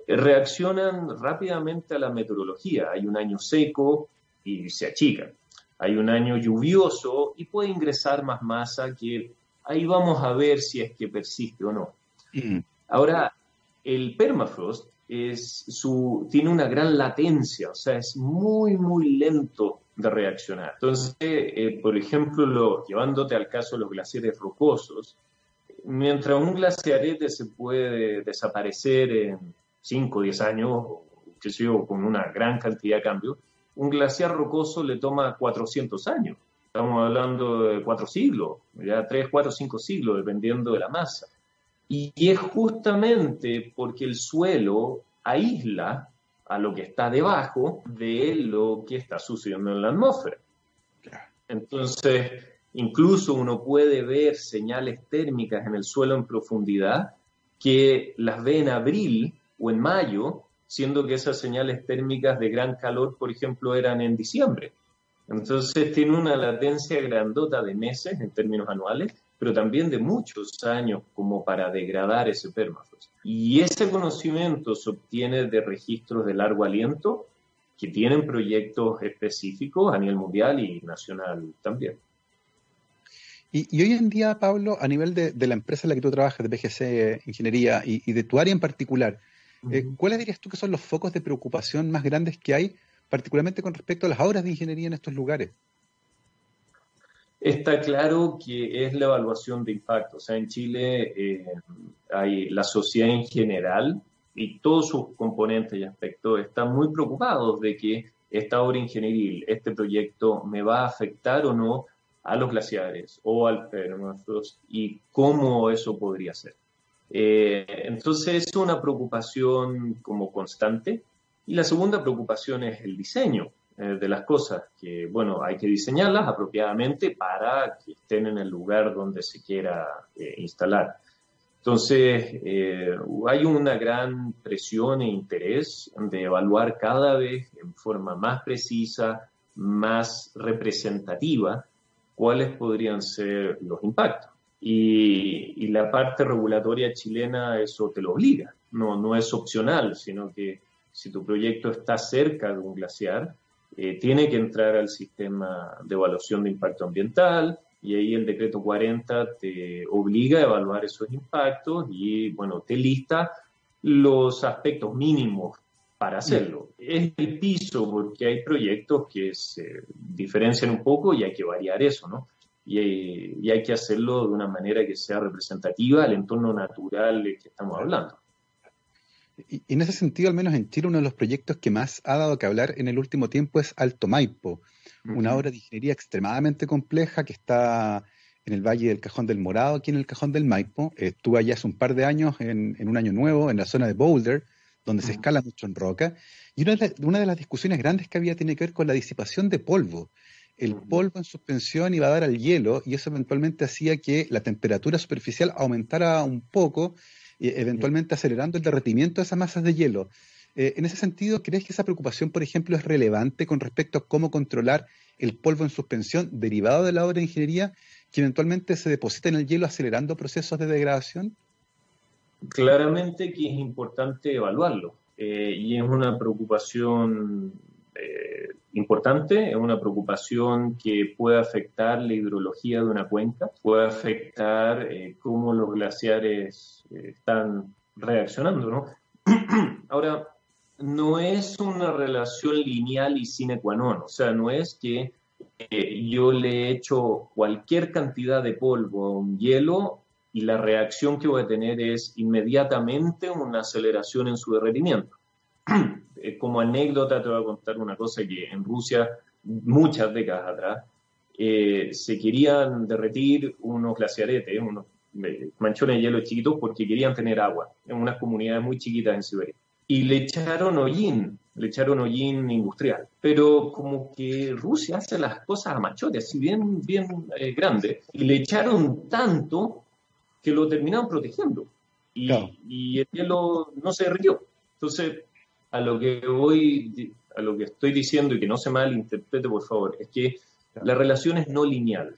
reaccionan rápidamente a la meteorología. Hay un año seco y se achican. Hay un año lluvioso y puede ingresar más masa que ahí vamos a ver si es que persiste o no. Mm. Ahora, el permafrost es su, tiene una gran latencia, o sea, es muy, muy lento de reaccionar. Entonces, eh, por ejemplo, lo, llevándote al caso de los glaciares rocosos, mientras un glaciarete se puede desaparecer en 5 o 10 años, que sé yo, con una gran cantidad de cambios, un glaciar rocoso le toma 400 años. Estamos hablando de cuatro siglos, ya tres, cuatro, cinco siglos, dependiendo de la masa. Y es justamente porque el suelo aísla a lo que está debajo de lo que está sucediendo en la atmósfera. Entonces, incluso uno puede ver señales térmicas en el suelo en profundidad que las ve en abril o en mayo, siendo que esas señales térmicas de gran calor, por ejemplo, eran en diciembre. Entonces tiene una latencia grandota de meses en términos anuales, pero también de muchos años como para degradar ese permafrost. Y ese conocimiento se obtiene de registros de largo aliento que tienen proyectos específicos a nivel mundial y nacional también. Y, hoy en día, Pablo, a nivel de, la empresa en la que tú trabajas, de PGC Ingeniería y, de tu área en particular, eh, ¿cuáles dirías tú que son los focos de preocupación más grandes que hay particularmente con respecto a las obras de ingeniería en estos lugares? Está claro que es la evaluación de impacto. O sea, en Chile eh, hay la sociedad en general y todos sus componentes y aspectos están muy preocupados de que esta obra ingenieril, este proyecto, me va a afectar o no a los glaciares o al permafrost y cómo eso podría ser. Eh, entonces es una preocupación como constante. Y la segunda preocupación es el diseño. Eh, de las cosas, que bueno, hay que diseñarlas apropiadamente para que estén en el lugar donde se quiera eh, instalar. Entonces, eh, hay una gran presión e interés de evaluar cada vez en forma más precisa, más representativa, cuáles podrían ser los impactos. Y, y, la parte regulatoria chilena eso te lo obliga, no, no es opcional, sino que si tu proyecto está cerca de un glaciar, eh, tiene que entrar al sistema de evaluación de impacto ambiental y ahí el decreto 40 te obliga a evaluar esos impactos y, bueno, te lista los aspectos mínimos para hacerlo. Es el piso porque hay proyectos que se diferencian un poco y hay que variar eso, ¿no? Y hay, y hay que hacerlo de una manera que sea representativa al entorno natural que estamos hablando. Y en ese sentido, al menos en Chile, uno de los proyectos que más ha dado que hablar en el último tiempo es Alto Maipo, una obra de ingeniería extremadamente compleja que está en el Valle del Cajón del Morado, aquí en el Cajón del Maipo. estuve allá hace un par de años, en, un año nuevo, en la zona de Boulder, donde se escala mucho en roca. Y una de, una de, las discusiones grandes que había tiene que ver con la disipación de polvo. El polvo en suspensión iba a dar al hielo y eso eventualmente hacía que la temperatura superficial aumentara un poco eventualmente acelerando el derretimiento de esas masas de hielo. Eh, en ese sentido, ¿crees que esa preocupación, por ejemplo, es relevante con respecto a cómo controlar el polvo en suspensión derivado de la obra de ingeniería que eventualmente se deposita en el hielo acelerando procesos de degradación? Claramente que es importante evaluarlo eh, y es una preocupación eh, importante, es una preocupación que puede afectar la hidrología de una cuenca, puede afectar eh, cómo los glaciares eh, están reaccionando, ¿no? *clears throat* Ahora, no es una relación lineal y sine qua non, o sea, no es que yo le echo cualquier cantidad de polvo a un hielo y la reacción que voy a tener es inmediatamente una aceleración en su derretimiento. *clears throat* Eh, como anécdota te voy a contar una cosa que en Rusia, muchas décadas atrás, eh, se querían derretir unos glaciaretes, unos eh, manchones de hielo chiquitos, porque querían tener agua en unas comunidades muy chiquitas en Siberia. Y le echaron hollín, le echaron hollín industrial. Pero como que Rusia hace las cosas a machotes, así bien, bien grandes, y le echaron tanto que lo terminaron protegiendo. Y, y el hielo no se derritió. Entonces, a lo que voy, a lo que estoy diciendo y que no se malinterprete, por favor, es que la relación es no lineal.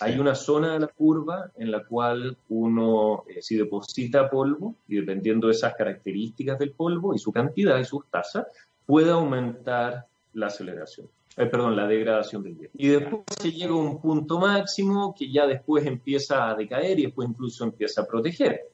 Hay una zona de la curva en la cual uno, eh, si deposita polvo, y dependiendo de esas características del polvo y su cantidad y sus tasas, puede aumentar la aceleración, eh, perdón, la degradación del hielo. Y después se llega a un punto máximo que ya después empieza a decaer y después incluso empieza a proteger.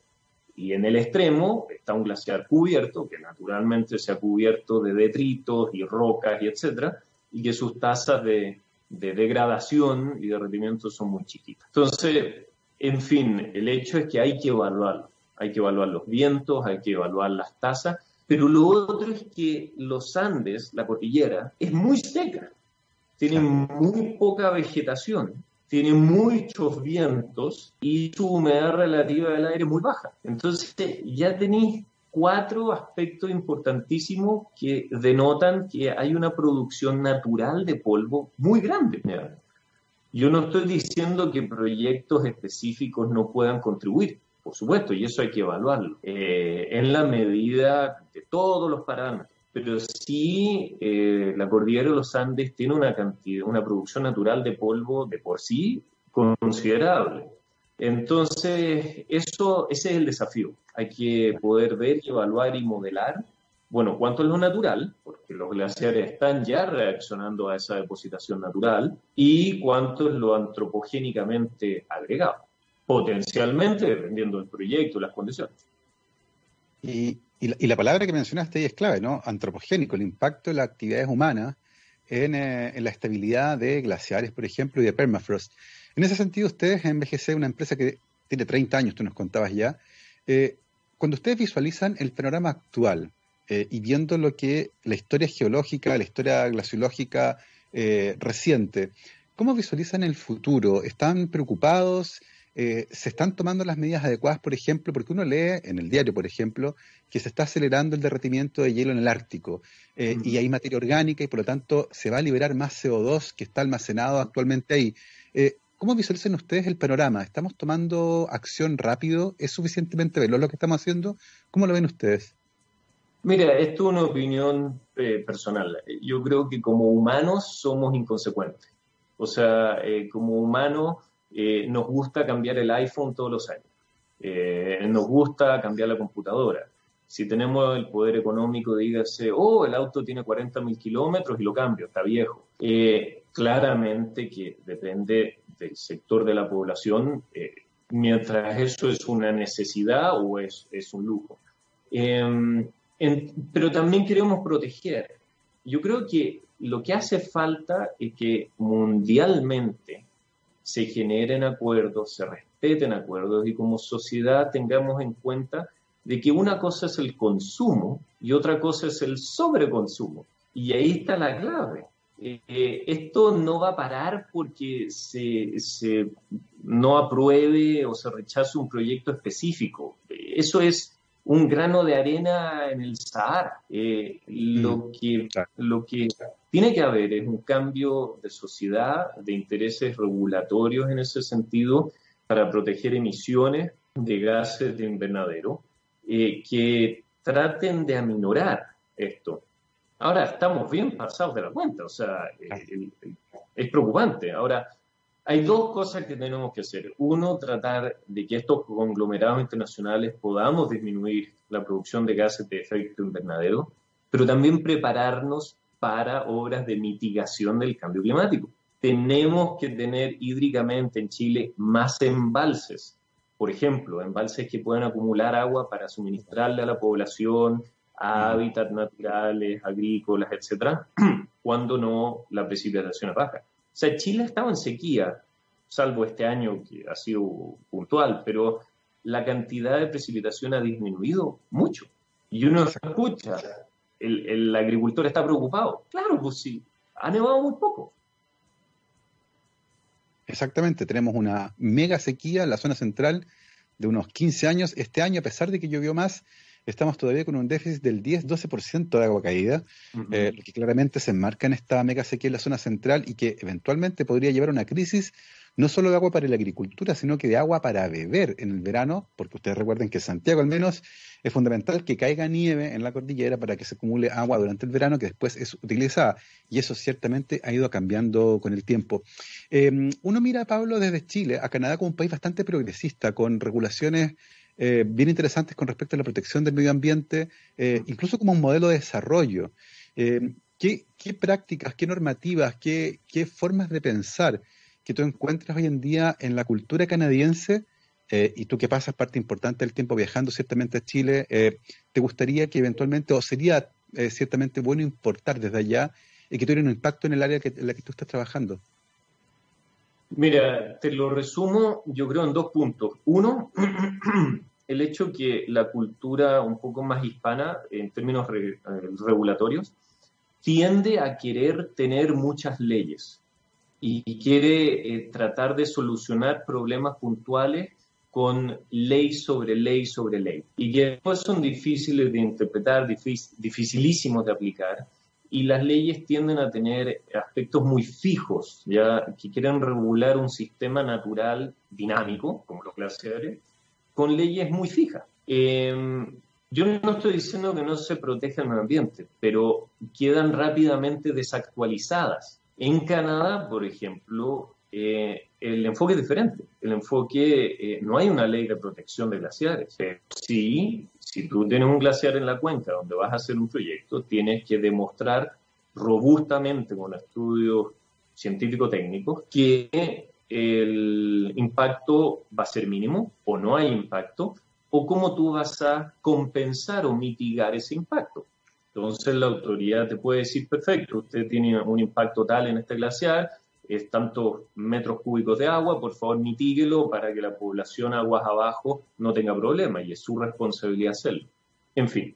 Y en el extremo está un glaciar cubierto, que naturalmente se ha cubierto de detritos y rocas y etcétera, y que sus tasas de, degradación y derretimiento son muy chiquitas. Entonces, en fin, el hecho es que hay que evaluarlo. Hay que evaluar los vientos, hay que evaluar las tasas, pero lo otro es que los Andes, la cordillera, es muy seca, tiene muy poca vegetación tiene muchos vientos y su humedad relativa del aire muy baja. Entonces ya tenéis cuatro aspectos importantísimos que denotan que hay una producción natural de polvo muy grande. Yo no estoy diciendo que proyectos específicos no puedan contribuir, por supuesto, y eso hay que evaluarlo, eh, en la medida de todos los parámetros pero sí eh, la cordillera de los Andes tiene una cantidad, una producción natural de polvo de por sí considerable. Entonces, eso, ese es el desafío. Hay que poder ver evaluar y modelar, bueno, cuánto es lo natural, porque los glaciares están ya reaccionando a esa depositación natural, y cuánto es lo antropogénicamente agregado, potencialmente dependiendo del proyecto las condiciones. Y y la, palabra que mencionaste ahí es clave, ¿no? Antropogénico, el impacto de las actividades humanas en, eh, la estabilidad de glaciares, por ejemplo, y de permafrost. En ese sentido, ustedes en MGC, una empresa que tiene 30 años, tú nos contabas ya, eh, cuando ustedes visualizan el panorama actual eh, y viendo lo que la historia geológica, la historia glaciológica reciente, ¿cómo visualizan el futuro? ¿Están preocupados? Eh, ¿Se están tomando las medidas adecuadas, por ejemplo? Porque uno lee en el diario, por ejemplo, que se está acelerando el derretimiento de hielo en el Ártico y hay materia orgánica y por lo tanto se va a liberar más CO2 que está almacenado actualmente ahí. ¿Cómo visualizan ustedes el panorama? ¿Estamos tomando acción rápido? ¿Es suficientemente veloz lo que estamos haciendo? ¿Cómo lo ven ustedes? Mira, esto es una opinión eh, personal. Yo creo que como humanos somos inconsecuentes. O sea, eh, como humanos eh, nos gusta cambiar el iPhone todos los años. nos gusta cambiar la computadora. Si tenemos el poder económico, dígase, oh, el auto tiene 40 mil kilómetros y lo cambio, está viejo. claramente que depende del sector de la población, eh, mientras eso es una necesidad o es, es un lujo. Em, pero también queremos proteger. Yo creo que lo que hace falta es que mundialmente se generen acuerdos, se respeten acuerdos y como sociedad tengamos en cuenta de que una cosa es el consumo y otra cosa es el sobreconsumo. Y ahí está la clave. Eh, esto no va a parar porque se, no apruebe o se rechace un proyecto específico. Eso es un grano de arena en el Sahara. Eh, lo, mm, que, lo que tiene que haber es un cambio de sociedad, de intereses regulatorios en ese sentido, para proteger emisiones de gases de invernadero eh, que traten de aminorar esto. Ahora estamos bien pasados de la cuenta, o sea, es preocupante. Ahora, hay dos cosas que tenemos que hacer. Uno, tratar de que estos conglomerados internacionales podamos disminuir la producción de gases de efecto invernadero, pero también prepararnos para obras de mitigación del cambio climático. Tenemos que tener hídricamente en Chile más embalses, por ejemplo, embalses que puedan acumular agua para suministrarle a la población a hábitats naturales, agrícolas, etcétera, *clears throat* cuando no la precipitación es baja. O sea, Chile estaba en sequía, salvo este año que ha sido puntual, pero la cantidad de precipitación ha disminuido mucho. Y uno escucha, el, el agricultor está preocupado. Claro, pues sí, ha nevado muy poco. Exactamente, tenemos una mega sequía en la zona central de unos 15 años. Este año, a pesar de que llovió más, estamos todavía con un déficit del 10-12% de agua caída, eh, que claramente se enmarca en esta mega sequía en la zona central y que eventualmente podría llevar a una crisis no solo de agua para la agricultura, sino que de agua para beber en el verano, porque ustedes recuerden que Santiago al menos es fundamental que caiga nieve en la cordillera para que se acumule agua durante el verano que después es utilizada. Y eso ciertamente ha ido cambiando con el tiempo. Em, uno mira, Pablo, desde Chile a Canadá como un país bastante progresista, con regulaciones eh, bien interesantes con respecto a la protección del medio ambiente, eh, incluso como un modelo de desarrollo. Eh, ¿qué, prácticas, qué normativas, qué, formas de pensar que tú encuentras hoy en día en la cultura canadiense y tú que pasas parte importante del tiempo viajando ciertamente a Chile, ¿te gustaría que eventualmente, o sería ciertamente bueno importar desde allá y que tuviera un impacto en el área en la que tú estás trabajando? Mira, te lo resumo yo creo en dos puntos. Uno, *clears throat* el hecho que la cultura un poco más hispana, en términos eh, regulatorios, tiende a querer tener muchas leyes y, quiere eh, tratar de solucionar problemas puntuales con ley sobre ley sobre ley. Y que después son difíciles de interpretar, dificilísimos de aplicar. Y las leyes tienden a tener aspectos muy fijos, ya que quieren regular un sistema natural dinámico, como los glaciares, con leyes muy fijas. Em, yo no estoy diciendo que no se proteja el medio ambiente, pero quedan rápidamente desactualizadas. En Canadá, por ejemplo, eh, el enfoque es diferente. El enfoque, eh, no hay una ley de protección de glaciares. Eh, sí, si tú tienes un glaciar en la cuenca donde vas a hacer un proyecto, tienes que demostrar robustamente con estudios científico-técnicos que el impacto va a ser mínimo o no hay impacto, o cómo tú vas a compensar o mitigar ese impacto. Entonces la autoridad te puede decir, perfecto, usted tiene un impacto tal en este glaciar, es tantos metros cúbicos de agua, por favor mitíguelo para que la población aguas abajo no tenga problema y es su responsabilidad hacerlo. En fin,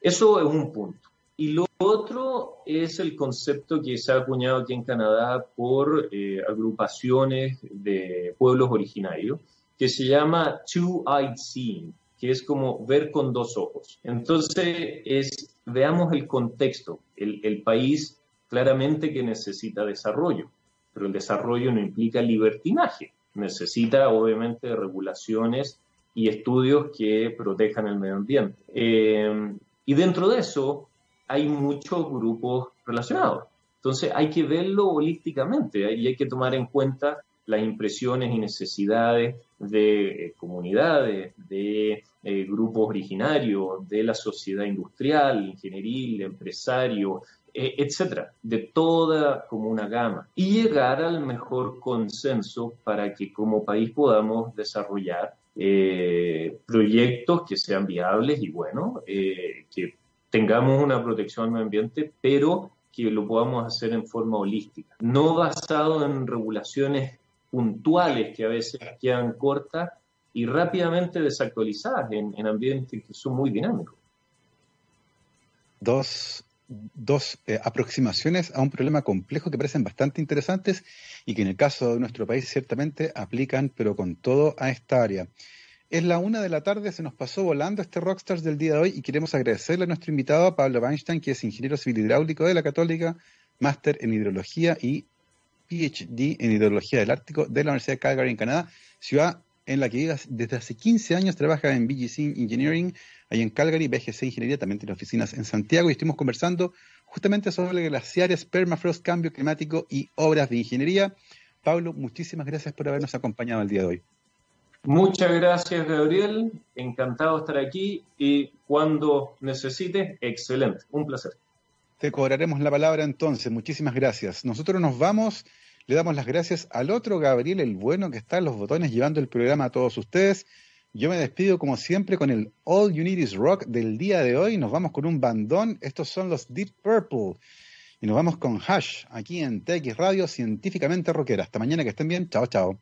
eso es un punto. Y lo otro es el concepto que se ha acuñado aquí en Canadá por eh, agrupaciones de pueblos originarios, que se llama Two-Eyed Seeing, que es como ver con dos ojos. Entonces, es, veamos el contexto. El, el país claramente que necesita desarrollo pero el desarrollo no implica libertinaje, necesita obviamente regulaciones y estudios que protejan el medio ambiente. Eh, y dentro de eso hay muchos grupos relacionados. Entonces hay que verlo holísticamente y hay que tomar en cuenta las impresiones y necesidades de eh, comunidades, de eh, grupos originarios, de la sociedad industrial, ingenieril, empresario, eh, etcétera, de toda como una gama, y llegar al mejor consenso para que como país podamos desarrollar eh, proyectos que sean viables y bueno, eh, que tengamos una protección al medio ambiente, pero que lo podamos hacer en forma holística, no basado en regulaciones puntuales que a veces quedan cortas y rápidamente desactualizadas en, en ambientes que son muy dinámicos. Dos dos eh, aproximaciones a un problema complejo que parecen bastante interesantes y que en el caso de nuestro país ciertamente aplican, pero con todo a esta área. Es la una de la tarde, se nos pasó volando este Rockstars del día de hoy y queremos agradecerle a nuestro invitado, Pablo Weinstein, que es ingeniero civil hidráulico de la Católica, máster en hidrología y PhD en hidrología del Ártico de la Universidad de Calgary en Canadá, ciudad en la que desde hace 15 años trabaja en BGC Engineering, ahí en Calgary, BGC Ingeniería también tiene oficinas en Santiago y estuvimos conversando justamente sobre glaciares, permafrost, cambio climático y obras de ingeniería. Pablo, muchísimas gracias por habernos acompañado el día de hoy. Muchas gracias, Gabriel. Encantado de estar aquí y cuando necesites, excelente. Un placer. Te cobraremos la palabra entonces. Muchísimas gracias. Nosotros nos vamos. Le damos las gracias al otro Gabriel, el bueno, que está en los botones llevando el programa a todos ustedes. Yo me despido como siempre con el All You Need Is Rock del día de hoy. Nos vamos con un bandón. Estos son los Deep Purple. Y nos vamos con Hash aquí en TX Radio Científicamente Rockera. Hasta mañana que estén bien. Chao, chao.